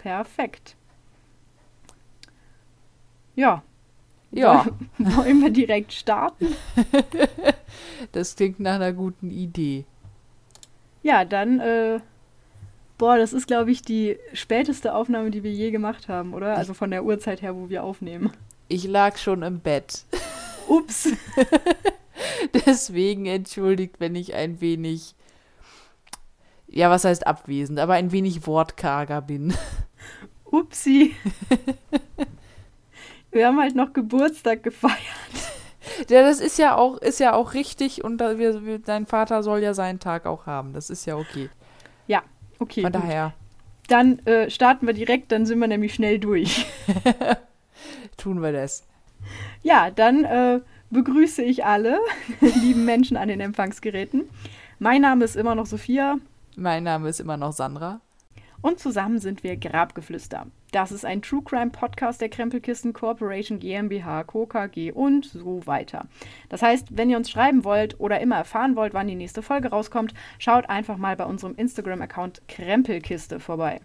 Perfekt. Ja. Ja. Wollen wir direkt starten? das klingt nach einer guten Idee. Ja, dann, äh, boah, das ist, glaube ich, die späteste Aufnahme, die wir je gemacht haben, oder? Also von der Uhrzeit her, wo wir aufnehmen. Ich lag schon im Bett. Ups. Deswegen entschuldigt, wenn ich ein wenig, ja, was heißt abwesend, aber ein wenig wortkarger bin. Upsi. wir haben halt noch Geburtstag gefeiert. Ja, das ist ja auch, ist ja auch richtig und da wir, wir, dein Vater soll ja seinen Tag auch haben. Das ist ja okay. Ja, okay. Von gut. daher. Dann äh, starten wir direkt, dann sind wir nämlich schnell durch. Tun wir das. Ja, dann äh, begrüße ich alle lieben Menschen an den Empfangsgeräten. Mein Name ist immer noch Sophia. Mein Name ist immer noch Sandra. Und zusammen sind wir Grabgeflüster. Das ist ein True Crime Podcast der Krempelkisten Corporation GmbH, Co. KG und so weiter. Das heißt, wenn ihr uns schreiben wollt oder immer erfahren wollt, wann die nächste Folge rauskommt, schaut einfach mal bei unserem Instagram-Account Krempelkiste vorbei.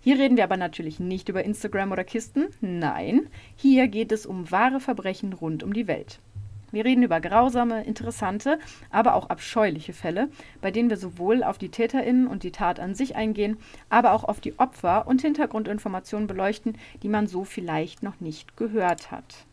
Hier reden wir aber natürlich nicht über Instagram oder Kisten. Nein, hier geht es um wahre Verbrechen rund um die Welt. Wir reden über grausame, interessante, aber auch abscheuliche Fälle, bei denen wir sowohl auf die Täterinnen und die Tat an sich eingehen, aber auch auf die Opfer und Hintergrundinformationen beleuchten, die man so vielleicht noch nicht gehört hat.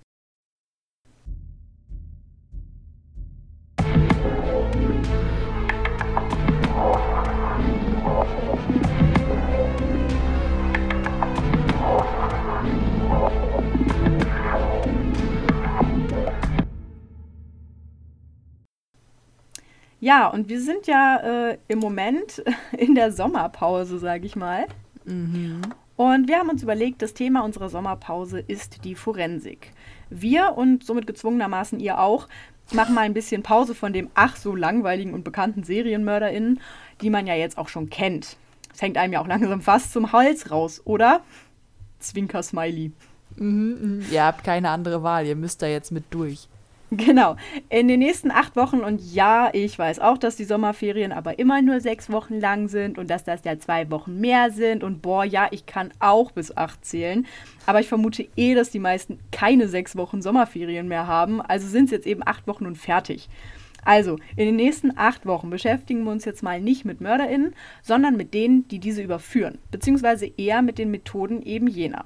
Ja, und wir sind ja äh, im Moment in der Sommerpause, sage ich mal. Mhm. Und wir haben uns überlegt, das Thema unserer Sommerpause ist die Forensik. Wir und somit gezwungenermaßen ihr auch machen mal ein bisschen Pause von dem ach so langweiligen und bekannten SerienmörderInnen, die man ja jetzt auch schon kennt. Es hängt einem ja auch langsam fast zum Hals raus, oder? Zwinker Smiley. Mhm, mh. Ihr habt keine andere Wahl, ihr müsst da jetzt mit durch. Genau. In den nächsten acht Wochen, und ja, ich weiß auch, dass die Sommerferien aber immer nur sechs Wochen lang sind und dass das ja zwei Wochen mehr sind. Und boah, ja, ich kann auch bis acht zählen. Aber ich vermute eh, dass die meisten keine sechs Wochen Sommerferien mehr haben. Also sind es jetzt eben acht Wochen und fertig. Also, in den nächsten acht Wochen beschäftigen wir uns jetzt mal nicht mit MörderInnen, sondern mit denen, die diese überführen. Beziehungsweise eher mit den Methoden eben jener.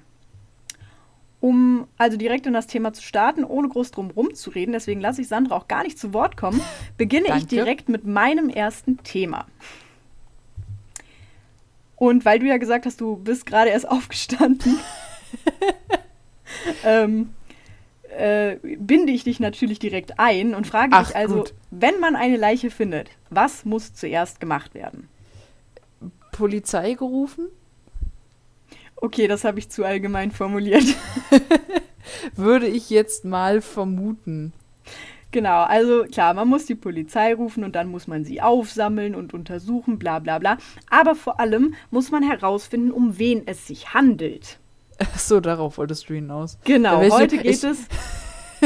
Um also direkt in das Thema zu starten, ohne groß drum rumzureden, deswegen lasse ich Sandra auch gar nicht zu Wort kommen, beginne ich direkt mit meinem ersten Thema. Und weil du ja gesagt hast, du bist gerade erst aufgestanden, ähm, äh, binde ich dich natürlich direkt ein und frage Ach, dich also, gut. wenn man eine Leiche findet, was muss zuerst gemacht werden? Polizei gerufen? Okay, das habe ich zu allgemein formuliert. Würde ich jetzt mal vermuten. Genau, also klar, man muss die Polizei rufen und dann muss man sie aufsammeln und untersuchen, bla bla bla. Aber vor allem muss man herausfinden, um wen es sich handelt. Ach So, darauf wolltest du hinaus. Genau, heute geht ich- es.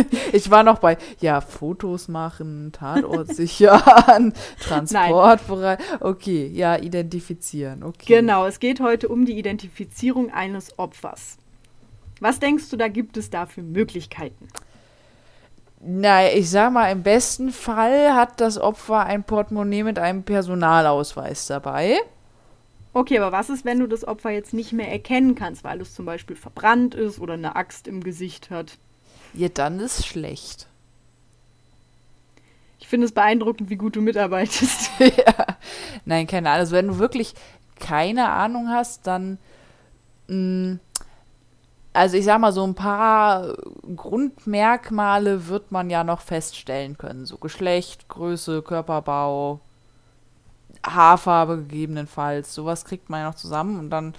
Ich war noch bei, ja, Fotos machen, Tatort sichern, Transportbereit. Okay, ja, identifizieren. Okay. Genau, es geht heute um die Identifizierung eines Opfers. Was denkst du, da gibt es da für Möglichkeiten? Na, ich sag mal, im besten Fall hat das Opfer ein Portemonnaie mit einem Personalausweis dabei. Okay, aber was ist, wenn du das Opfer jetzt nicht mehr erkennen kannst, weil es zum Beispiel verbrannt ist oder eine Axt im Gesicht hat? Ja, dann ist schlecht. Ich finde es beeindruckend, wie gut du mitarbeitest. ja. Nein, keine Ahnung. Also wenn du wirklich keine Ahnung hast, dann. Mh, also ich sag mal, so ein paar Grundmerkmale wird man ja noch feststellen können. So Geschlecht, Größe, Körperbau, Haarfarbe gegebenenfalls. Sowas kriegt man ja noch zusammen und dann,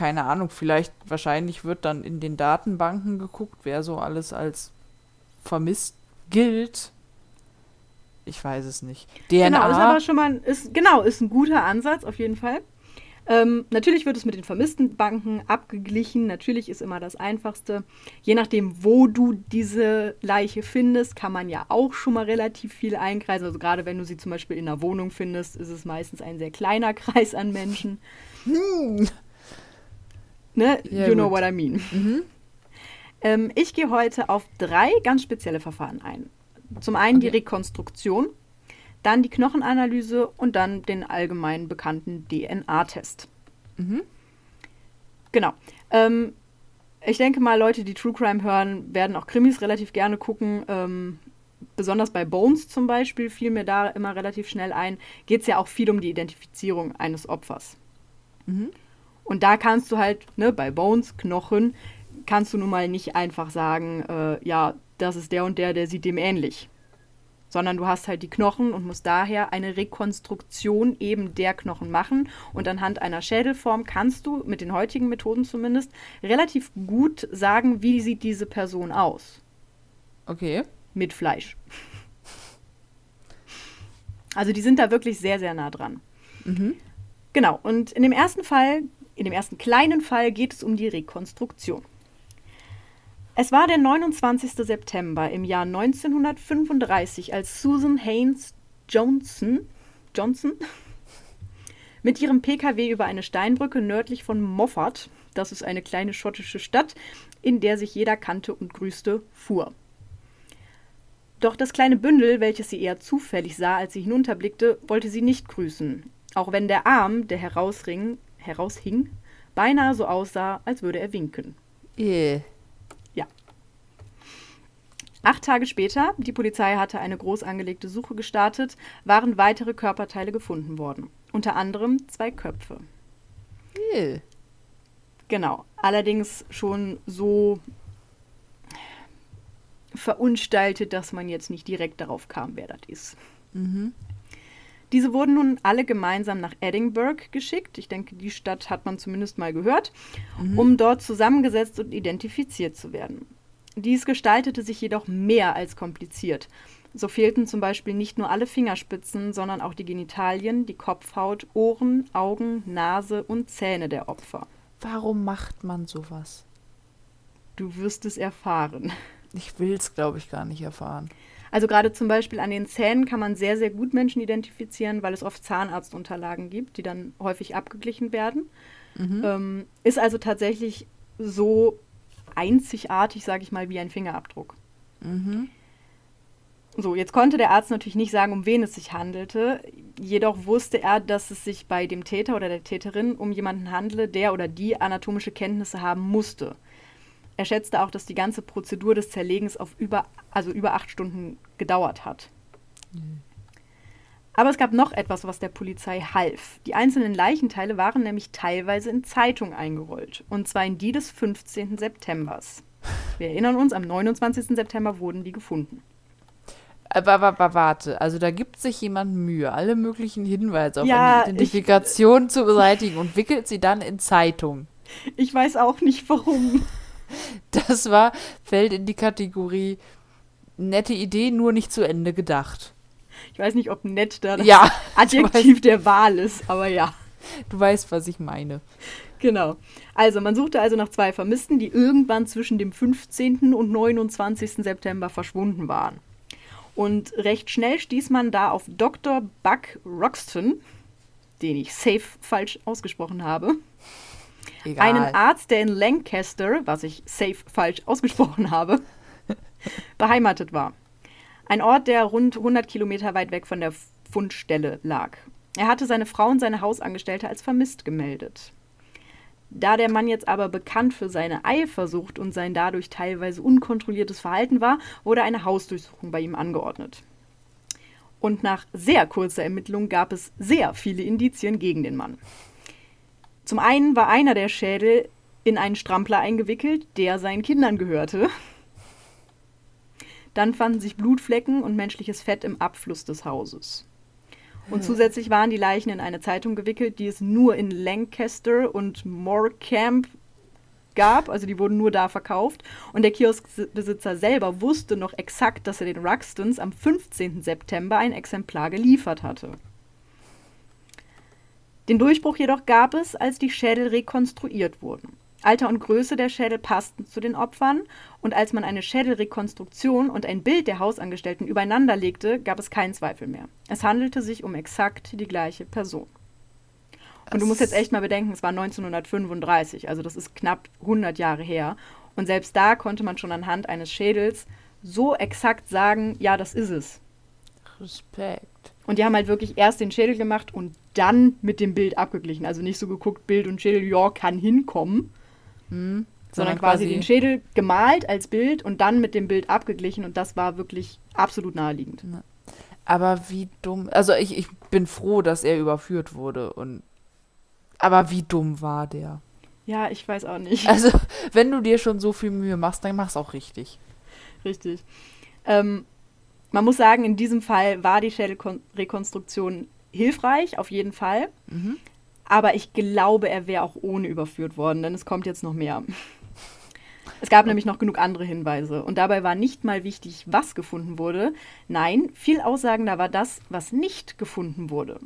keine Ahnung, vielleicht, wahrscheinlich wird dann in den Datenbanken geguckt, wer so alles als vermisst gilt. Ich weiß es nicht. DNA. Genau, ist aber schon mal ein, ist, genau, ist ein guter Ansatz, auf jeden Fall. Ähm, natürlich wird es mit den vermissten Banken abgeglichen. Natürlich ist immer das Einfachste. Je nachdem, wo du diese Leiche findest, kann man ja auch schon mal relativ viel einkreisen. Also gerade wenn du sie zum Beispiel in einer Wohnung findest, ist es meistens ein sehr kleiner Kreis an Menschen. Ne? Ja, you know gut. what I mean. Mhm. Ähm, ich gehe heute auf drei ganz spezielle Verfahren ein. Zum einen die Okay. Rekonstruktion, dann die Knochenanalyse und dann den allgemein bekannten DNA-Test. Mhm. Genau. Ähm, ich denke mal, Leute, die True Crime hören, werden auch Krimis relativ gerne gucken. Ähm, besonders bei Bones zum Beispiel fiel mir da immer relativ schnell ein, geht es ja auch viel um die Identifizierung eines Opfers. Mhm. Und da kannst du halt, ne, bei Bones, Knochen, kannst du nun mal nicht einfach sagen, äh, ja, das ist der und der, der sieht dem ähnlich. Sondern du hast halt die Knochen und musst daher eine Rekonstruktion eben der Knochen machen. Und anhand einer Schädelform kannst du, mit den heutigen Methoden zumindest, relativ gut sagen, wie sieht diese Person aus. Okay. Mit Fleisch. Also die sind da wirklich sehr, sehr nah dran. Mhm. Genau, und in dem ersten Fall, in dem ersten kleinen Fall geht es um die Rekonstruktion. Es war der 29. September im Jahr 1935, als Susan Haynes Johnson, Johnson mit ihrem Pkw über eine Steinbrücke nördlich von Moffat, das ist eine kleine schottische Stadt, in der sich jeder kannte und grüßte, fuhr. Doch das kleine Bündel, welches sie eher zufällig sah, als sie hinunterblickte, wollte sie nicht grüßen, auch wenn der Arm, der herausring, heraushing, beinahe so aussah, als würde er winken. Äh. Acht Tage später, die Polizei hatte eine groß angelegte Suche gestartet, waren weitere Körperteile gefunden worden. Unter anderem zwei Köpfe. Äh. Genau. Allerdings schon so verunstaltet, dass man jetzt nicht direkt darauf kam, wer das ist. Mhm. Diese wurden nun alle gemeinsam nach Edinburgh geschickt. Ich denke, die Stadt hat man zumindest mal gehört, um dort zusammengesetzt und identifiziert zu werden. Dies gestaltete sich jedoch mehr als kompliziert. So fehlten zum Beispiel nicht nur alle Fingerspitzen, sondern auch die Genitalien, die Kopfhaut, Ohren, Augen, Nase und Zähne der Opfer. Warum macht man sowas? Du wirst es erfahren. Ich will es, glaube ich, gar nicht erfahren. Also gerade zum Beispiel an den Zähnen kann man sehr, sehr gut Menschen identifizieren, weil es oft Zahnarztunterlagen gibt, die dann häufig abgeglichen werden. Mhm. Ähm, ist also tatsächlich so einzigartig, sage ich mal, wie ein Fingerabdruck. Mhm. So, jetzt konnte der Arzt natürlich nicht sagen, um wen es sich handelte. Jedoch wusste er, dass es sich bei dem Täter oder der Täterin um jemanden handele, der oder die anatomische Kenntnisse haben musste. Er schätzte auch, dass die ganze Prozedur des Zerlegens auf über, also über acht Stunden gedauert hat. Aber es gab noch etwas, was der Polizei half. Die einzelnen Leichenteile waren nämlich teilweise in Zeitungen eingerollt. Und zwar in die des 15. Septembers. Wir erinnern uns, am 29. September wurden die gefunden. Aber, aber, aber warte, also da gibt sich jemand Mühe, alle möglichen Hinweise auf Ja, eine Identifikation zu beseitigen und wickelt sie dann in Zeitung. Ich weiß auch nicht warum. Das war, fällt in die Kategorie nette Idee, nur nicht zu Ende gedacht. Ich weiß nicht, ob nett da das Ja, Adjektiv der Wahl ist, aber ja. du weißt, was ich meine. Genau. Also, man suchte also nach zwei Vermissten, die irgendwann zwischen dem 15. und 29. September verschwunden waren. Und recht schnell stieß man da auf Dr. Buck Roxton, den ich safe falsch ausgesprochen habe. Egal. Einen Arzt, der in Lancaster, was ich safe falsch ausgesprochen habe, beheimatet war. Ein Ort, der rund 100 Kilometer weit weg von der Fundstelle lag. Er hatte seine Frau und seine Hausangestellte als vermisst gemeldet. Da der Mann jetzt aber bekannt für seine Eifersucht und sein dadurch teilweise unkontrolliertes Verhalten war, wurde eine Hausdurchsuchung bei ihm angeordnet. Und nach sehr kurzer Ermittlung gab es sehr viele Indizien gegen den Mann. Zum einen war einer der Schädel in einen Strampler eingewickelt, der seinen Kindern gehörte. Dann fanden sich Blutflecken und menschliches Fett im Abfluss des Hauses. Und zusätzlich waren die Leichen in eine Zeitung gewickelt, die es nur in Lancaster und Morecambe gab. Also die wurden nur da verkauft. Und der Kioskbesitzer selber wusste noch exakt, dass er den Ruxtons am 15. September ein Exemplar geliefert hatte. Den Durchbruch jedoch gab es, als die Schädel rekonstruiert wurden. Alter und Größe der Schädel passten zu den Opfern und als man eine Schädelrekonstruktion und ein Bild der Hausangestellten übereinander legte, gab es keinen Zweifel mehr. Es handelte sich um exakt die gleiche Person. Und du musst jetzt echt mal bedenken, es war 1935, also das ist knapp 100 Jahre her. Und selbst da konnte man schon anhand eines Schädels so exakt sagen, ja, das ist es. Respekt. Und die haben halt wirklich erst den Schädel gemacht und dann mit dem Bild abgeglichen. Also nicht so geguckt, Bild und Schädel, ja, kann hinkommen. Hm, Sondern quasi den Schädel gemalt als Bild und dann mit dem Bild abgeglichen. Und das war wirklich absolut naheliegend. Aber wie dumm. Also ich, ich bin froh, dass er überführt wurde. Und aber wie dumm war der? Ja, ich weiß auch nicht. Also, wenn du dir schon so viel Mühe machst, dann mach's auch richtig. Richtig. Ähm, man muss sagen, in diesem Fall war die Schädelrekonstruktion hilfreich, auf jeden Fall. Mhm. Aber ich glaube, er wäre auch ohne überführt worden, denn es kommt jetzt noch mehr. Es gab nämlich noch genug andere Hinweise. Und dabei war nicht mal wichtig, was gefunden wurde. Nein, viel aussagender war das, was nicht gefunden wurde.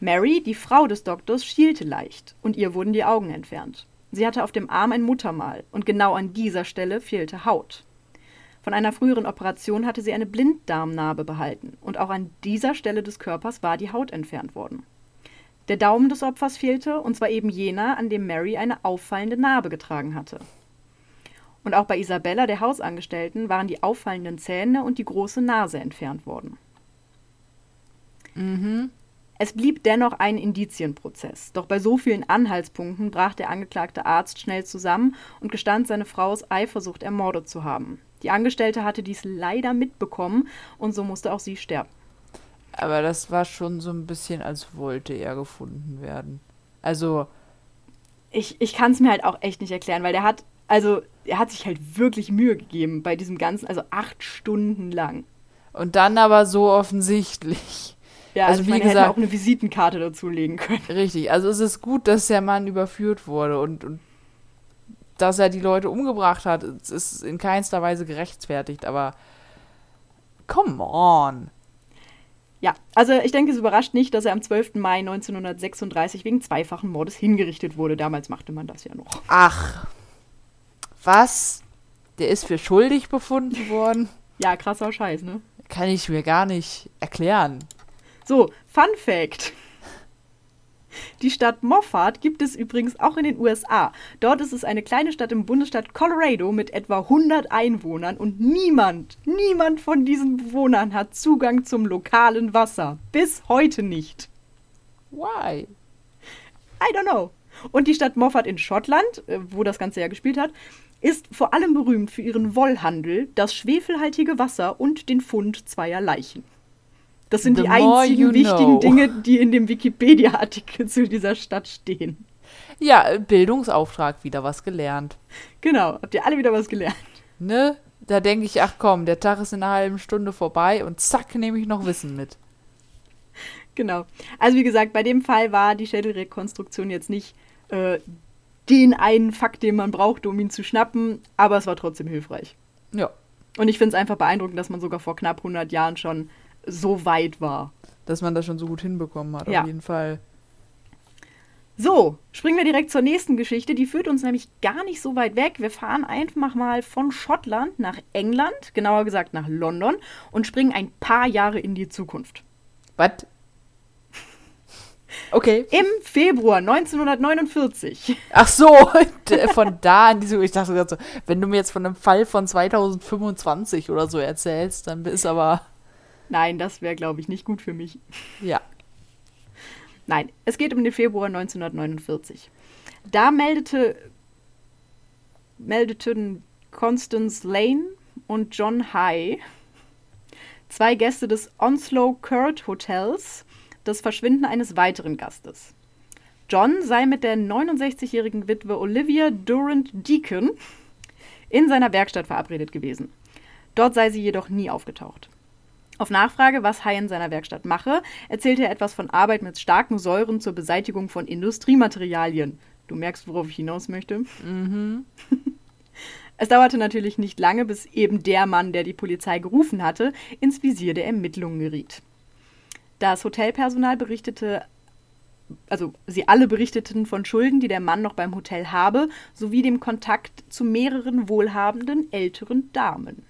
Mary, die Frau des Doktors, schielte leicht und ihr wurden die Augen entfernt. Sie hatte auf dem Arm ein Muttermal und genau an dieser Stelle fehlte Haut. Von einer früheren Operation hatte sie eine Blinddarmnarbe behalten und auch an dieser Stelle des Körpers war die Haut entfernt worden. Der Daumen des Opfers fehlte, und zwar eben jener, an dem Mary eine auffallende Narbe getragen hatte. Und auch bei Isabella, der Hausangestellten, waren die auffallenden Zähne und die große Nase entfernt worden. Mhm. Es blieb dennoch ein Indizienprozess. Doch bei so vielen Anhaltspunkten brach der angeklagte Arzt schnell zusammen und gestand seine Frau aus Eifersucht ermordet zu haben. Die Angestellte hatte dies leider mitbekommen und so musste auch sie sterben. Aber das war schon so ein bisschen, als wollte er gefunden werden. Also, Ich, ich kann es mir halt auch echt nicht erklären, weil der hat, also er hat sich halt wirklich Mühe gegeben bei diesem Ganzen, also acht Stunden lang. und dann aber so offensichtlich. Ja, Also also, wie hätte gesagt- auch eine Visitenkarte dazulegen können. Richtig, also es ist gut, dass der Mann überführt wurde und, und dass er die Leute umgebracht hat, ist in keinster Weise gerechtfertigt, aber come on. Ja, also ich denke, es überrascht nicht, dass er am 12. Mai 1936 wegen zweifachen Mordes hingerichtet wurde. Damals machte man das ja noch. Ach, was? Der ist für schuldig befunden worden? Ja, krasser Scheiß, ne? Kann ich mir gar nicht erklären. So, Fun Fact. Die Stadt Moffat gibt es übrigens auch in den USA. Dort ist es eine kleine Stadt im Bundesstaat Colorado mit etwa 100 Einwohnern und niemand, niemand von diesen Bewohnern hat Zugang zum lokalen Wasser. Bis heute nicht. Why? I don't know. Und die Stadt Moffat in Schottland, äh, wo das Ganze ja gespielt hat, ist vor allem berühmt für ihren Wollhandel, das schwefelhaltige Wasser und den Fund zweier Leichen. Das sind The die einzigen wichtigen know. Dinge, die in dem Wikipedia-Artikel zu dieser Stadt stehen. Ja, Bildungsauftrag, wieder was gelernt. Genau, habt ihr alle wieder was gelernt? Ne? Da denke ich, ach komm, der Tag ist in einer halben Stunde vorbei und zack, nehme ich noch Wissen mit. Genau. Also wie gesagt, bei dem Fall war die Schädelrekonstruktion jetzt nicht äh, den einen Fakt, den man brauchte, um ihn zu schnappen, aber es war trotzdem hilfreich. Ja, Und ich finde es einfach beeindruckend, dass man sogar vor knapp 100 Jahren schon so weit war. dass man das schon so gut hinbekommen hat, Ja. auf jeden Fall. So, springen wir direkt zur nächsten Geschichte. Die führt uns nämlich gar nicht so weit weg. Wir fahren einfach mal von Schottland nach England, genauer gesagt nach London, und springen ein paar Jahre in die Zukunft. Was? Okay. Im Februar 1949. Ach so, d- von da an diese, ich dachte gerade so, wenn du mir jetzt von einem Fall von 2025 oder so erzählst, dann ist aber, Nein, das wäre, glaube ich, nicht gut für mich. ja. Nein, es geht um den Februar 1949. Da meldete, meldeten Constance Lane und John High, zwei Gäste des Onslow Court Hotels, das Verschwinden eines weiteren Gastes. John sei mit der 69-jährigen Witwe Olivia Durant Deacon in seiner Werkstatt verabredet gewesen. Dort sei sie jedoch nie aufgetaucht. Auf Nachfrage, was Hai in seiner Werkstatt mache, erzählte er etwas von Arbeit mit starken Säuren zur Beseitigung von Industriematerialien. Du merkst, worauf ich hinaus möchte. Mhm. Es dauerte natürlich nicht lange, bis eben der Mann, der die Polizei gerufen hatte, ins Visier der Ermittlungen geriet. Das Hotelpersonal berichtete, also sie alle berichteten von Schulden, die der Mann noch beim Hotel habe, sowie dem Kontakt zu mehreren wohlhabenden älteren Damen.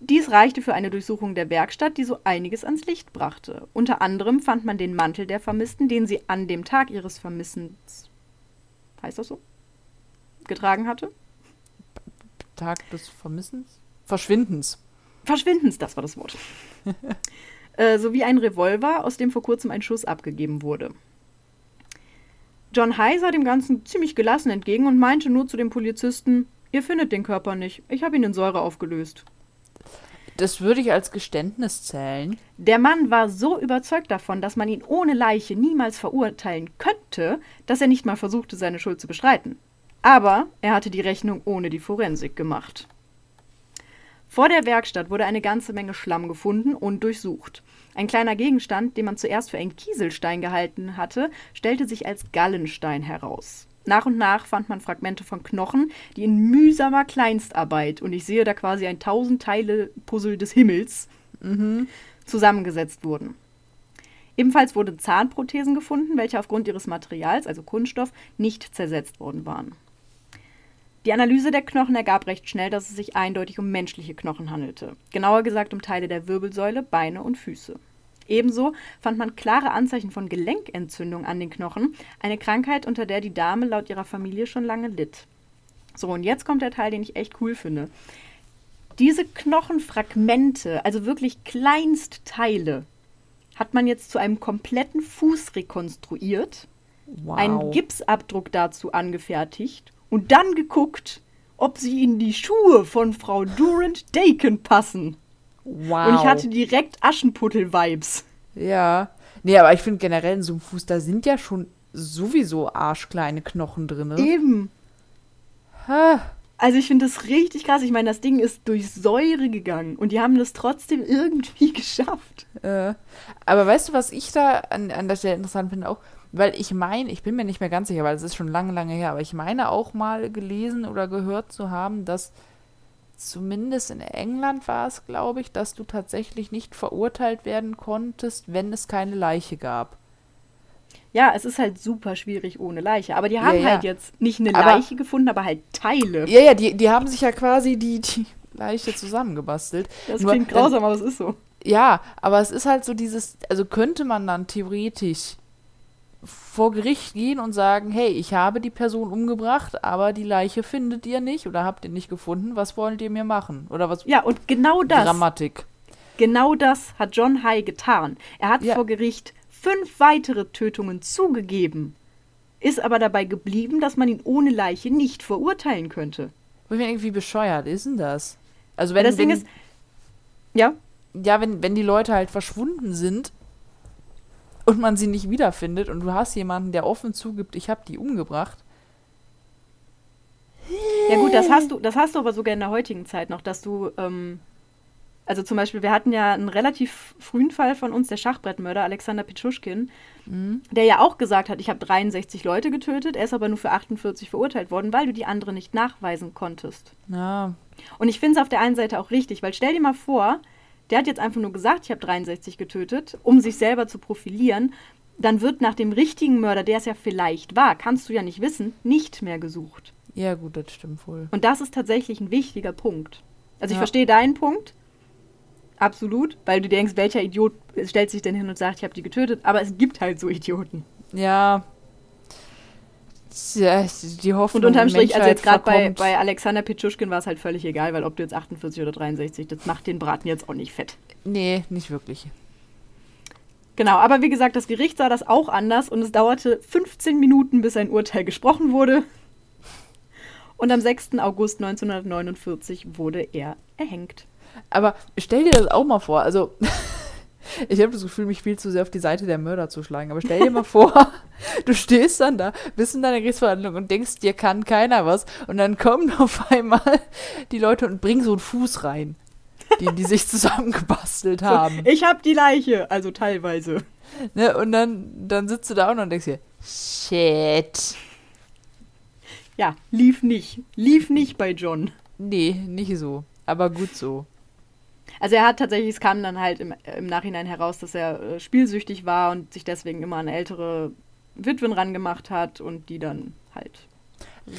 Dies reichte für eine Durchsuchung der Werkstatt, die so einiges ans Licht brachte. Unter anderem fand man den Mantel der Vermissten, den sie an dem Tag ihres Vermissens, heißt das so, getragen hatte. Tag des Vermissens? Verschwindens. Verschwindens, das war das Wort. äh, sowie ein Revolver, aus dem vor kurzem ein Schuss abgegeben wurde. John High sah dem Ganzen ziemlich gelassen entgegen und meinte nur zu dem Polizisten, ihr findet den Körper nicht, ich habe ihn in Säure aufgelöst. Das würde ich als Geständnis zählen. Der Mann war so überzeugt davon, dass man ihn ohne Leiche niemals verurteilen könnte, dass er nicht mal versuchte, seine Schuld zu bestreiten. Aber er hatte die Rechnung ohne die Forensik gemacht. Vor der Werkstatt wurde eine ganze Menge Schlamm gefunden und durchsucht. Ein kleiner Gegenstand, den man zuerst für einen Kieselstein gehalten hatte, stellte sich als Gallenstein heraus. Nach und nach fand man Fragmente von Knochen, die in mühsamer Kleinstarbeit, und ich sehe da quasi ein tausend Teile Puzzle des Himmels, mhm. zusammengesetzt wurden. Ebenfalls wurden Zahnprothesen gefunden, welche aufgrund ihres Materials, also Kunststoff, nicht zersetzt worden waren. Die Analyse der Knochen ergab recht schnell, dass es sich eindeutig um menschliche Knochen handelte. Genauer gesagt um Teile der Wirbelsäule, Beine und Füße. Ebenso fand man klare Anzeichen von Gelenkentzündung an den Knochen, eine Krankheit, unter der die Dame laut ihrer Familie schon lange litt. So, und jetzt kommt der Teil, den ich echt cool finde. Diese Knochenfragmente, also wirklich Kleinstteile, hat man jetzt zu einem kompletten Fuß rekonstruiert, wow. einen Gipsabdruck dazu angefertigt und dann geguckt, ob sie in die Schuhe von Frau Durant Dakin passen. Wow. Und ich hatte direkt Aschenputtel-Vibes. Ja. Nee, aber ich finde generell in so einem Fuß, da sind ja schon sowieso arschkleine Knochen drin. Eben. Ha. Also ich finde das richtig krass. Ich meine, das Ding ist durch Säure gegangen und die haben das trotzdem irgendwie geschafft. Äh, aber weißt du, was ich da an, an der Stelle interessant finde auch? Weil ich meine, ich bin mir nicht mehr ganz sicher, weil es ist schon lange, lange her, aber ich meine auch mal gelesen oder gehört zu haben, dass zumindest in England war es, glaube ich, dass du tatsächlich nicht verurteilt werden konntest, wenn es keine Leiche gab. Ja, es ist halt super schwierig ohne Leiche. Aber die haben ja, ja. halt jetzt nicht eine aber, Leiche gefunden, aber halt Teile. Ja, ja, die, die haben sich ja quasi die, die Leiche zusammengebastelt. Das Nur, klingt grausam, dann, aber es ist so. Ja, aber es ist halt so dieses, also könnte man dann theoretisch vor Gericht gehen und sagen, hey, ich habe die Person umgebracht, aber die Leiche findet ihr nicht oder habt ihr nicht gefunden, was wollt ihr mir machen? Oder was? Ja, und genau das. Grammatik. Genau das hat John High getan. Er hat ja. vor Gericht fünf weitere Tötungen zugegeben, ist aber dabei geblieben, dass man ihn ohne Leiche nicht verurteilen könnte. Wie irgendwie bescheuert ist denn das? Also wenn ja, das wenn, Ding ist, ja, ja, wenn wenn die Leute halt verschwunden sind und man sie nicht wiederfindet und du hast jemanden, der offen zugibt, ich habe die umgebracht. Ja gut, das hast du, das hast du aber sogar in der heutigen Zeit noch, dass du, ähm, also zum Beispiel, wir hatten ja einen relativ frühen Fall von uns, der Schachbrettmörder Alexander Pichuschkin, mhm. der ja auch gesagt hat, ich habe 63 Leute getötet, er ist aber nur für 48 verurteilt worden, weil du die anderen nicht nachweisen konntest. Ja. Und ich finde es auf der einen Seite auch richtig, weil stell dir mal vor, der hat jetzt einfach nur gesagt, ich habe 63 getötet, um sich selber zu profilieren. Dann wird nach dem richtigen Mörder, der es ja vielleicht war, kannst du ja nicht wissen, nicht mehr gesucht. Ja, gut, das stimmt wohl. Und das ist tatsächlich ein wichtiger Punkt. Also ich verstehe deinen Punkt. Absolut, weil du denkst, welcher Idiot stellt sich denn hin und sagt, ich habe die getötet, aber es gibt halt so Idioten. Ja, ja, die Hoffnung. Und unterm Strich, also jetzt gerade bei, bei Alexander Pitschuschkin war es halt völlig egal, weil ob du jetzt 48 oder 63, das macht den Braten jetzt auch nicht fett. Nee, nicht wirklich. Genau, aber wie gesagt, das Gericht sah das auch anders und es dauerte 15 Minuten, bis ein Urteil gesprochen wurde. Und am 6. August 1949 wurde er erhängt. Aber stell dir das auch mal vor, also ich habe das Gefühl, mich viel zu sehr auf die Seite der Mörder zu schlagen. Aber stell dir mal vor, du stehst dann da, bist in deiner Gerichtsverhandlung und denkst, dir kann keiner was. Und dann kommen auf einmal die Leute und bringen so einen Fuß rein, die, die sich zusammengebastelt haben. So, ich habe die Leiche, also teilweise. Ne, und dann, dann sitzt du da auch noch und denkst dir, shit. Ja, lief nicht. Lief nicht bei John. Nee, nicht so. Aber gut so. Also er hat tatsächlich, es kam dann halt im, im Nachhinein heraus, dass er äh, spielsüchtig war und sich deswegen immer an ältere Witwen rangemacht hat und die dann halt.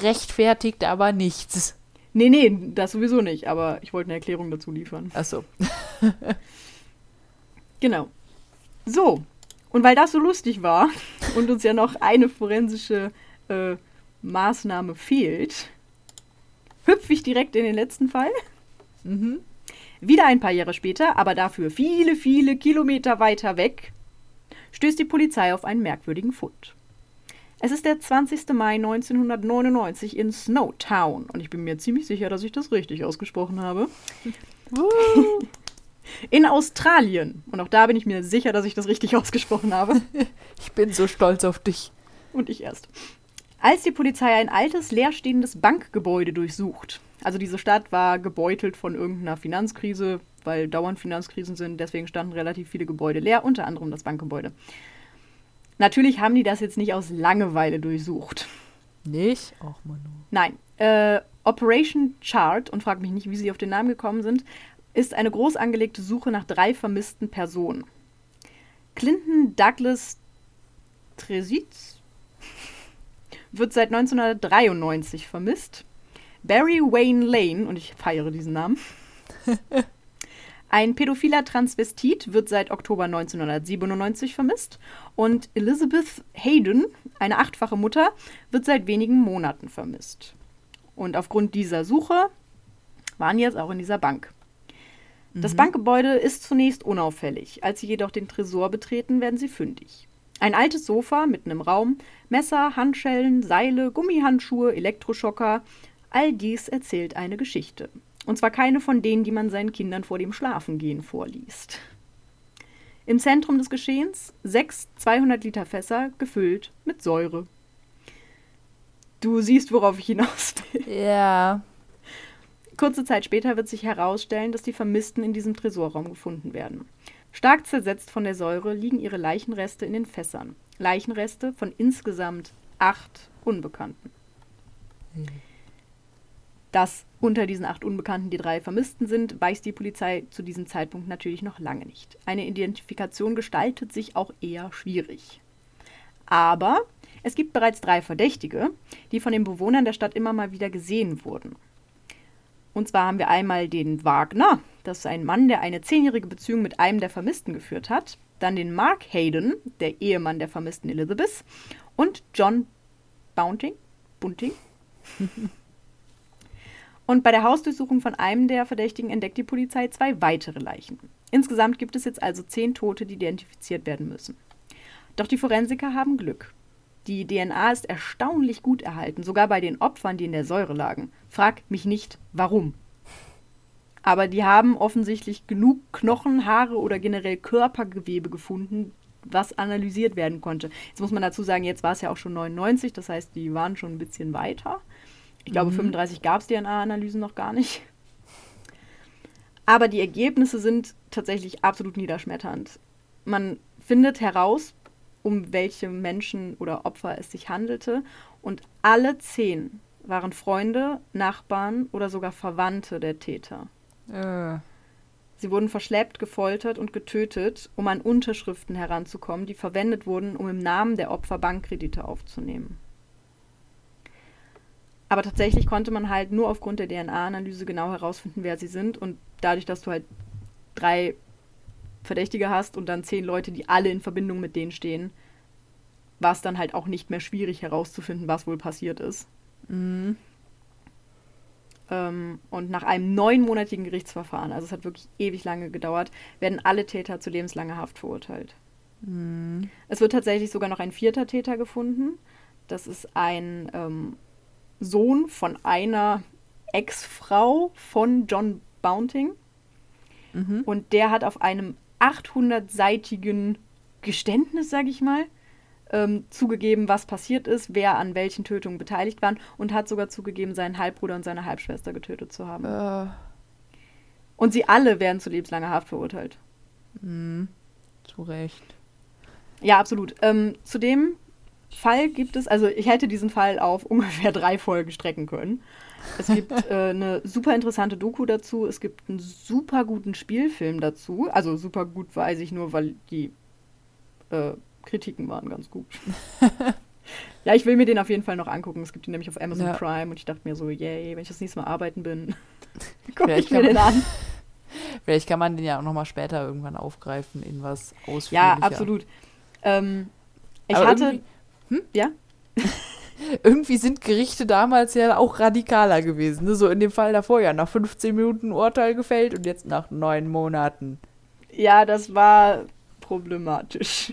Rechtfertigt aber nichts. Nee, nee, das sowieso nicht, aber ich wollte eine Erklärung dazu liefern. Ach so. Genau. So, und weil das so lustig war und uns ja noch eine forensische äh, Maßnahme fehlt, hüpfe ich direkt in den letzten Fall. Mhm. Wieder ein paar Jahre später, aber dafür viele, viele Kilometer weiter weg, stößt die Polizei auf einen merkwürdigen Fund. Es ist der 20. Mai 1999 in Snowtown und ich bin mir ziemlich sicher, dass ich das richtig ausgesprochen habe. In Australien. Und auch da bin ich mir sicher, dass ich das richtig ausgesprochen habe. Ich bin so stolz auf dich. Und ich erst. Als die Polizei ein altes, leerstehendes Bankgebäude durchsucht. Also diese Stadt war gebeutelt von irgendeiner Finanzkrise, weil dauernd Finanzkrisen sind. Deswegen standen relativ viele Gebäude leer, unter anderem das Bankgebäude. Natürlich haben die das jetzt nicht aus Langeweile durchsucht. Nicht? Ach, Manu. Nein. Äh, Operation Chart, und frag mich nicht, wie sie auf den Namen gekommen sind, ist eine groß angelegte Suche nach drei vermissten Personen. Clinton Douglas Tresitz wird seit 1993 vermisst. Barry Wayne Lane, und ich feiere diesen Namen, ein pädophiler Transvestit wird seit Oktober 1997 vermisst. Und Elizabeth Hayden, eine achtfache Mutter, wird seit wenigen Monaten vermisst. Und aufgrund dieser Suche waren jetzt auch in dieser Bank. Das Bankgebäude ist zunächst unauffällig. Als sie jedoch den Tresor betreten, werden sie fündig. Ein altes Sofa mitten im Raum, Messer, Handschellen, Seile, Gummihandschuhe, Elektroschocker. All dies erzählt eine Geschichte. Und zwar keine von denen, die man seinen Kindern vor dem Schlafengehen vorliest. Im Zentrum des Geschehens sechs 200 Liter Fässer gefüllt mit Säure. Du siehst, worauf ich hinaus will. Ja. Kurze Zeit später wird sich herausstellen, dass die Vermissten in diesem Tresorraum gefunden werden. Stark zersetzt von der Säure liegen ihre Leichenreste in den Fässern. Leichenreste von insgesamt acht Unbekannten. Dass unter diesen acht Unbekannten die drei Vermissten sind, weiß die Polizei zu diesem Zeitpunkt natürlich noch lange nicht. Eine Identifikation gestaltet sich auch eher schwierig. Aber es gibt bereits drei Verdächtige, die von den Bewohnern der Stadt immer mal wieder gesehen wurden. Und zwar haben wir einmal den Wagner, das ist ein Mann, der eine zehnjährige Beziehung mit einem der Vermissten geführt hat. Dann den Mark Hayden, der Ehemann der vermissten Elizabeth. Und John Bounting. Bunting. Und bei der Hausdurchsuchung von einem der Verdächtigen entdeckt die Polizei zwei weitere Leichen. Insgesamt gibt es jetzt also zehn Tote, die identifiziert werden müssen. Doch die Forensiker haben Glück. Die DNA ist erstaunlich gut erhalten, sogar bei den Opfern, die in der Säure lagen. Frag mich nicht, warum. Aber die haben offensichtlich genug Knochen, Haare oder generell Körpergewebe gefunden, was analysiert werden konnte. Jetzt muss man dazu sagen, jetzt war es ja auch schon 99, das heißt, die waren schon ein bisschen weiter. Ich glaube, Mhm. 35 gab es DNA-Analysen noch gar nicht. Aber die Ergebnisse sind tatsächlich absolut niederschmetternd. Man findet heraus, um welche Menschen oder Opfer es sich handelte. Und alle zehn waren Freunde, Nachbarn oder sogar Verwandte der Täter. Äh. Sie wurden verschleppt, gefoltert und getötet, um an Unterschriften heranzukommen, die verwendet wurden, um im Namen der Opfer Bankkredite aufzunehmen. Aber tatsächlich konnte man halt nur aufgrund der DNA-Analyse genau herausfinden, wer sie sind. Und dadurch, dass du halt drei Verdächtige hast und dann zehn Leute, die alle in Verbindung mit denen stehen, war es dann halt auch nicht mehr schwierig herauszufinden, was wohl passiert ist. Mhm. Ähm, und nach einem neunmonatigen Gerichtsverfahren, also es hat wirklich ewig lange gedauert, werden alle Täter zu lebenslanger Haft verurteilt. Mhm. Es wird tatsächlich sogar noch ein vierter Täter gefunden. Das ist ein ähm, Sohn von einer Ex-Frau von John Bounting. Mhm. Und der hat auf einem 800-seitigen Geständnis, sage ich mal, ähm, zugegeben, was passiert ist, wer an welchen Tötungen beteiligt waren und hat sogar zugegeben, seinen Halbbruder und seine Halbschwester getötet zu haben. Äh. Und sie alle werden zu lebenslanger Haft verurteilt. Mhm. Zu Recht. Ja, absolut. Ähm, zu dem Fall gibt es, also ich hätte diesen Fall auf ungefähr drei Folgen strecken können. Es gibt äh, eine super interessante Doku dazu, es gibt einen super guten Spielfilm dazu. Also super gut weiß ich nur, weil die äh, Kritiken waren ganz gut. Ja, ich will mir den auf jeden Fall noch angucken. Es gibt ihn nämlich auf Amazon Ja. Prime und ich dachte mir so, yay, wenn ich das nächste Mal arbeiten bin, gucke ich mir den man- an. Vielleicht kann man den ja auch nochmal später irgendwann aufgreifen in was ausführlicher. Ja, absolut. Ähm, ich Aber hatte. irgendwie- Ja? Irgendwie sind Gerichte damals ja auch radikaler gewesen. Ne? So in dem Fall davor ja nach 15 Minuten Urteil gefällt und jetzt nach neun Monaten. Ja, das war problematisch.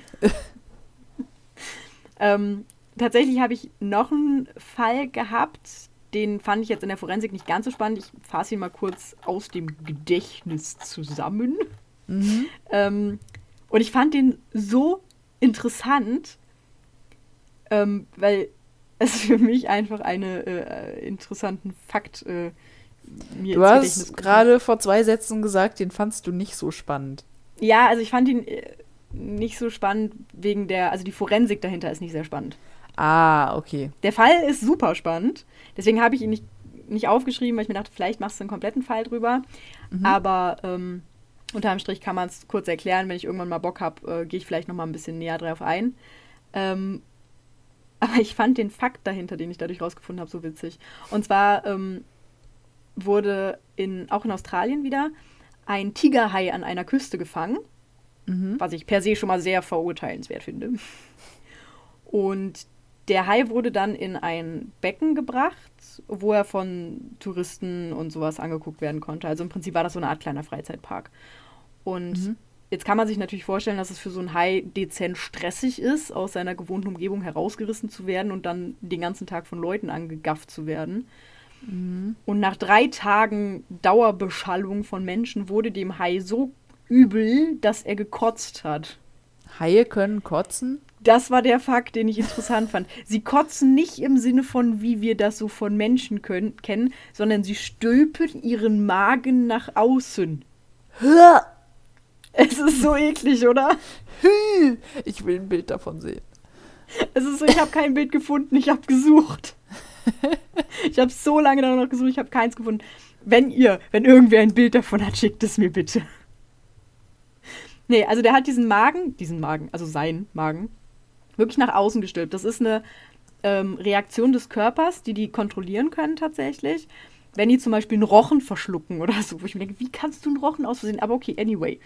Ähm, tatsächlich habe ich noch einen Fall gehabt, den fand ich jetzt in der Forensik nicht ganz so spannend. Ich fasse ihn mal kurz aus dem Gedächtnis zusammen. Mhm. Ähm, und ich fand den so interessant, ähm, weil es für mich einfach einen äh, interessanten Fakt äh, mir Du hast gerade vor zwei Sätzen gesagt, den fandst du nicht so spannend. Ja, also ich fand ihn äh, nicht so spannend wegen der, also die Forensik dahinter ist nicht sehr spannend. Ah, okay. Der Fall ist super spannend, deswegen habe ich ihn nicht, nicht aufgeschrieben, weil ich mir dachte, vielleicht machst du einen kompletten Fall drüber. Aber ähm, unterm Strich kann man es kurz erklären, wenn ich irgendwann mal Bock habe, äh, gehe ich vielleicht noch mal ein bisschen näher drauf ein. Ähm, aber ich fand den Fakt dahinter, den ich dadurch rausgefunden habe, so witzig. Und zwar ähm, wurde in, auch in Australien wieder ein Tigerhai an einer Küste gefangen Mhm. was ich per se schon mal sehr verurteilenswert finde. Und der Hai wurde dann in ein Becken gebracht, wo er von Touristen und sowas angeguckt werden konnte. Also im Prinzip war das so eine Art kleiner Freizeitpark. Und Mhm. jetzt kann man sich natürlich vorstellen, dass es für so einen Hai dezent stressig ist, aus seiner gewohnten Umgebung herausgerissen zu werden und dann den ganzen Tag von Leuten angegafft zu werden. Und nach drei Tagen Dauerbeschallung von Menschen wurde dem Hai so übel, dass er gekotzt hat. Haie können kotzen? Das war der Fakt, den ich interessant fand. Sie kotzen nicht im Sinne von, wie wir das so von Menschen können, kennen, sondern sie stülpen ihren Magen nach außen. Es ist so eklig, oder? Ich will ein Bild davon sehen. Es ist so, ich habe kein Bild gefunden, ich habe gesucht. Ich habe so lange danach gesucht, ich habe keins gefunden. Wenn ihr, wenn irgendwer ein Bild davon hat, schickt es mir bitte. Nee, also der hat diesen Magen, diesen Magen, also seinen Magen, wirklich nach außen gestülpt. Das ist eine ähm, Reaktion des Körpers, die die kontrollieren können tatsächlich. Wenn die zum Beispiel einen Rochen verschlucken oder so, wo ich mir denke, wie kannst du einen Rochen aus Versehen? Aber okay, anyway.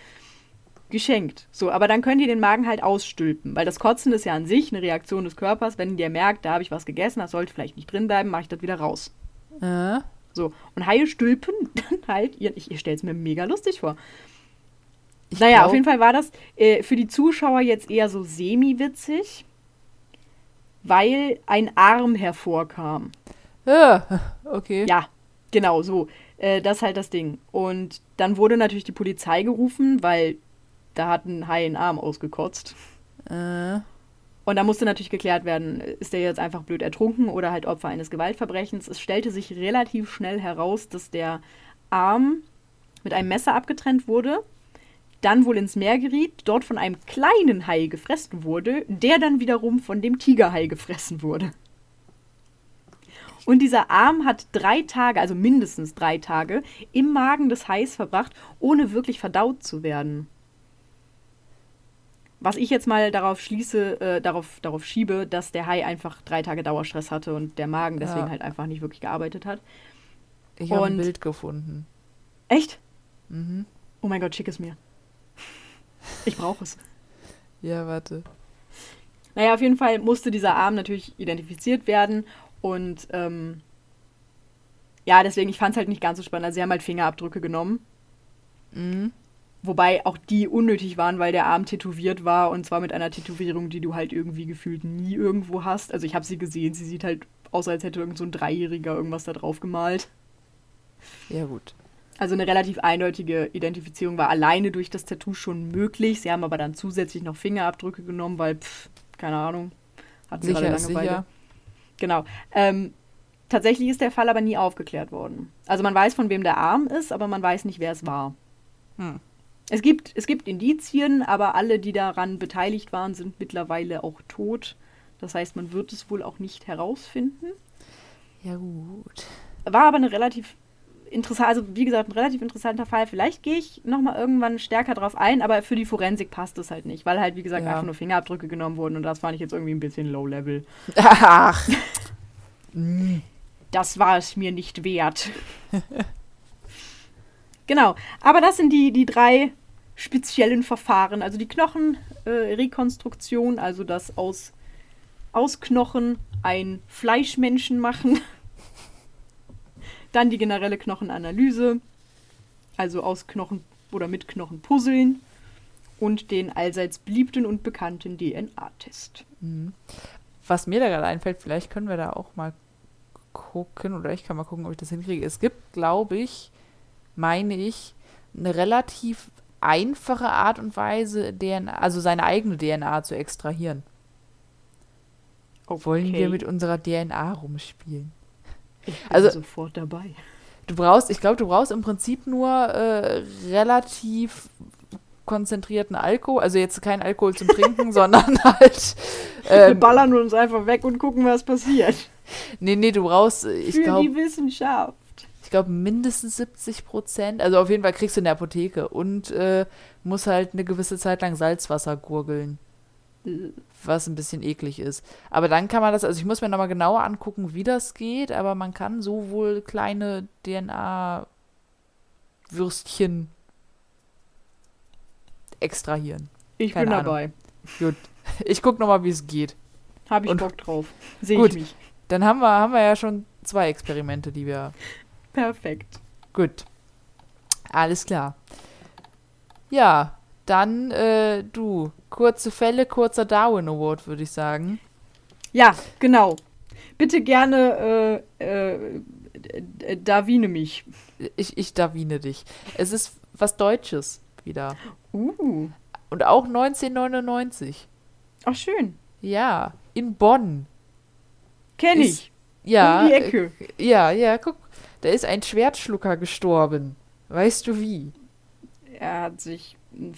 Geschenkt. So, aber dann könnt ihr den Magen halt ausstülpen, weil das Kotzen ist ja an sich eine Reaktion des Körpers. Wenn der merkt, da habe ich was gegessen, das sollte vielleicht nicht drin bleiben, mache ich das wieder raus. Äh? So, und Haie stülpen dann halt, ihr, ich, ihr stellt es mir mega lustig vor. Ich naja, glaub- auf jeden Fall war das äh, für die Zuschauer jetzt eher so semi-witzig, weil ein Arm hervorkam. Ja, okay. Ja, genau, so. Äh, das ist halt das Ding. Und dann wurde natürlich die Polizei gerufen, weil da hat ein Hai einen Arm ausgekotzt. Äh, Und da musste natürlich geklärt werden, ist der jetzt einfach blöd ertrunken oder halt Opfer eines Gewaltverbrechens. Es stellte sich relativ schnell heraus, dass der Arm mit einem Messer abgetrennt wurde, dann wohl ins Meer geriet, dort von einem kleinen Hai gefressen wurde, der dann wiederum von dem Tigerhai gefressen wurde. Und dieser Arm hat drei Tage, also mindestens drei Tage, im Magen des Hais verbracht, ohne wirklich verdaut zu werden. Was ich jetzt mal darauf schließe, äh, darauf, darauf schiebe, dass der Hai einfach drei Tage Dauerstress hatte und der Magen deswegen Ja. halt einfach nicht wirklich gearbeitet hat. ich habe ein Bild gefunden. Echt? Mhm. Oh mein Gott, schick es mir. Ich brauche es. Ja, warte. Naja, auf jeden Fall musste dieser Arm natürlich identifiziert werden und ähm, ja, deswegen, ich fand es halt nicht ganz so spannend. Also sie haben halt Fingerabdrücke genommen, Mhm. wobei auch die unnötig waren, weil der Arm tätowiert war und zwar mit einer Tätowierung, die du halt irgendwie gefühlt nie irgendwo hast. Also ich habe sie gesehen, sie sieht halt aus, als hätte irgend so ein Dreijähriger irgendwas da drauf gemalt. Ja, gut. Also eine relativ eindeutige Identifizierung war alleine durch das Tattoo schon möglich. Sie haben aber dann zusätzlich noch Fingerabdrücke genommen, weil, pff, keine Ahnung, hatten sie gerade Langeweile. sicher. Genau. Ähm, tatsächlich ist der Fall aber nie aufgeklärt worden. Also man weiß, von wem der Arm ist, aber man weiß nicht, wer es war. Hm. Es gibt, es gibt Indizien, aber alle, die daran beteiligt waren, sind mittlerweile auch tot. Das heißt, man wird es wohl auch nicht herausfinden. Ja, gut. War aber eine relativ interessant, also wie gesagt, ein relativ interessanter Fall. Vielleicht gehe ich nochmal irgendwann stärker drauf ein, aber für die Forensik passt es halt nicht, weil halt, wie gesagt, Ja. einfach nur Fingerabdrücke genommen wurden und das fand ich jetzt irgendwie ein bisschen low-level. Ach. Das war es mir nicht wert. genau, aber das sind die, die drei speziellen Verfahren. Also die Knochenrekonstruktion, äh, also das aus, aus Knochen ein Fleischmenschen machen. Dann die generelle Knochenanalyse, also aus Knochen oder mit Knochen puzzeln. Und den allseits beliebten und bekannten DNA-Test. Was mir da gerade einfällt, vielleicht können wir da auch mal gucken, oder ich kann mal gucken, ob ich das hinkriege. Es gibt, glaube ich, meine ich, eine relativ einfache Art und Weise, DNA, also seine eigene DNA zu extrahieren. Wollen wir mit unserer DNA rumspielen? Ich bin also- sofort dabei. Du brauchst, ich glaube, du brauchst im Prinzip nur äh, relativ konzentrierten Alkohol, also jetzt kein Alkohol zum Trinken, sondern halt. Wir Ähm, ballern uns einfach weg und gucken, was passiert. nee, nee, du brauchst, äh, ich Für glaube, die Wissenschaft. ich glaube mindestens 70 Prozent. Also auf jeden Fall kriegst du in der Apotheke und äh, musst halt eine gewisse Zeit lang Salzwasser gurgeln, was ein bisschen eklig ist. Aber dann kann man das, also ich muss mir nochmal genauer angucken, wie das geht, aber man kann so wohl kleine DNA-Würstchen extrahieren. Ich Keine bin Ahnung. dabei. Gut. Ich guck nochmal, wie es geht. Habe ich Und- Bock drauf. Sehe Gut. ich mich. Dann haben wir, haben wir ja schon zwei Experimente, die wir. Perfekt. Gut. Alles klar. Ja, dann äh, du. Kurze Fälle, kurzer Darwin Award, würde ich sagen. Ja, genau. Bitte gerne äh, äh, äh, Davine mich. Ich, ich Darwine dich. Es ist was Deutsches wieder. Uh. Und auch 1999. Ach, schön. Ja, in Bonn. Kenn Ist- ich. Ja, Um die Ecke. Äh, ja, ja, guck. Da ist ein Schwertschlucker gestorben. Weißt du wie? Er hat sich ein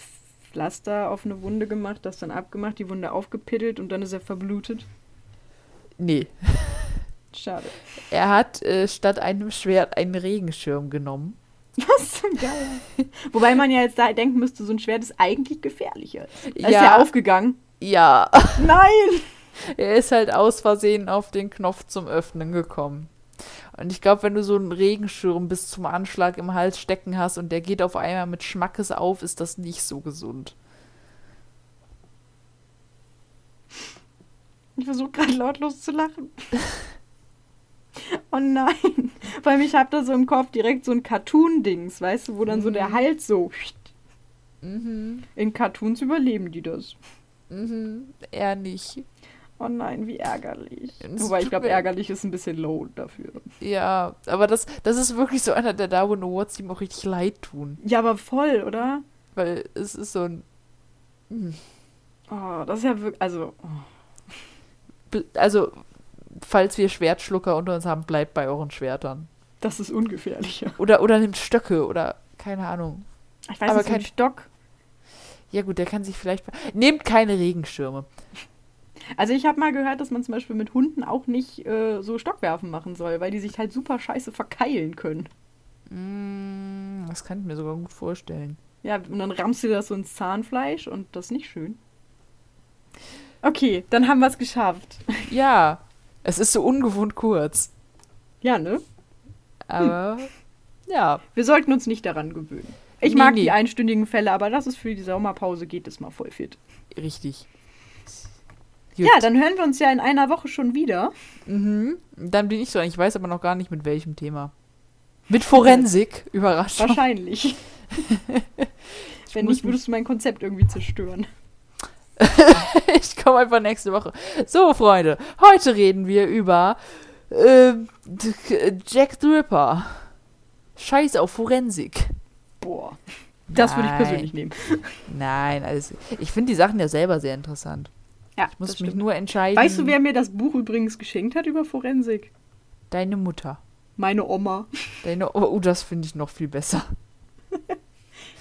Pflaster auf eine Wunde gemacht, das dann abgemacht, die Wunde aufgepittelt und dann ist er verblutet. Nee. Schade. Er hat äh, statt einem Schwert einen Regenschirm genommen. Was zum Geil. Wobei man ja jetzt da denken müsste, so ein Schwert ist eigentlich gefährlicher. Da ist Ja. er aufgegangen. Ja, Nein! er ist halt aus Versehen auf den Knopf zum Öffnen gekommen. Und ich glaube, wenn du so einen Regenschirm bis zum Anschlag im Hals stecken hast und der geht auf einmal mit Schmackes auf, ist das nicht so gesund. Ich versuche gerade lautlos zu lachen. Oh nein. Weil ich habe da so im Kopf direkt so ein Cartoon-Dings, weißt du, wo dann so der Hals so. Mhm, In Cartoons überleben die das. mhm, er nicht. Oh nein, wie ärgerlich. Es Wobei ich glaube, ärgerlich ist ein bisschen low dafür. Ja, aber das, das ist wirklich so einer der Darwin Awards, die mir auch richtig leid tun. Ja, aber voll, oder? Weil es ist so ein. Oh, das ist ja wirklich. Also. Oh. Also, falls wir Schwertschlucker unter uns haben, bleibt bei euren Schwertern. Das ist ungefährlicher. Oder, oder nimmt Stöcke oder keine Ahnung. Ich weiß Aber kein- Stock. Ja gut, der kann sich vielleicht. Nehmt keine Regenschirme. Also ich habe mal gehört, dass man zum Beispiel mit Hunden auch nicht äh, so Stockwerfen machen soll, weil die sich halt super scheiße verkeilen können. Mm, das kann ich mir sogar gut vorstellen. Ja, und dann rammst du das so ins Zahnfleisch und das ist nicht schön. Okay, dann haben wir es geschafft. Ja, es ist so ungewohnt kurz. Ja, ne? Aber ja, Wir sollten uns nicht daran gewöhnen. Ich Nee, mag nee. die einstündigen Fälle, aber das ist für die Sommerpause, geht es mal voll fit. richtig. Gut. Ja, dann hören wir uns ja in einer Woche schon wieder. Mhm. Dann bin ich so, ich weiß aber noch gar nicht mit welchem Thema. Mit Forensik, Überraschung. Wahrscheinlich. Wenn nicht, würdest du mein Konzept irgendwie zerstören. Ich komme einfach nächste Woche. So, Freunde, heute reden wir über d- Jack the Ripper. Scheiß auf Forensik. Boah. Das würde ich persönlich nehmen. Nein, also ich finde die Sachen ja selber sehr interessant. Ja, Ich muss das mich stimmt. nur entscheiden. Weißt du, wer mir das Buch übrigens geschenkt hat über Forensik? Deine Mutter. Meine Oma. Deine, oh, oh, das finde ich noch viel besser.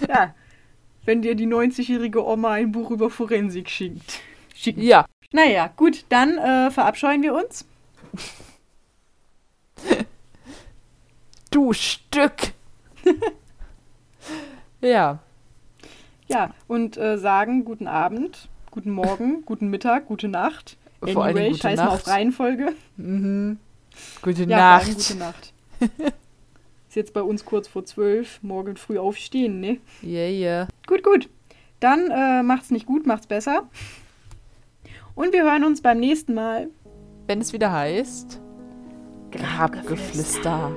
Ja. Wenn dir die 90-jährige Oma ein Buch über Forensik schickt. schickt. Ja, Naja, gut, dann äh, verabscheuen wir uns. du. Du Stück! ja. Ja, und äh, sagen guten Abend, guten Morgen, guten Mittag, gute Nacht. Vor allen Dingen Anyway, gute scheiß mal Nacht. auf Reihenfolge. Mhm. Gute Ja, vor allem Nacht. gute Nacht. Ist jetzt bei uns kurz vor zwölf, morgen früh aufstehen, ne? Yeah, yeah. Gut, gut. Dann äh, macht's nicht gut, macht's besser. Und wir hören uns beim nächsten Mal. Wenn es wieder heißt, Grabgeflüster.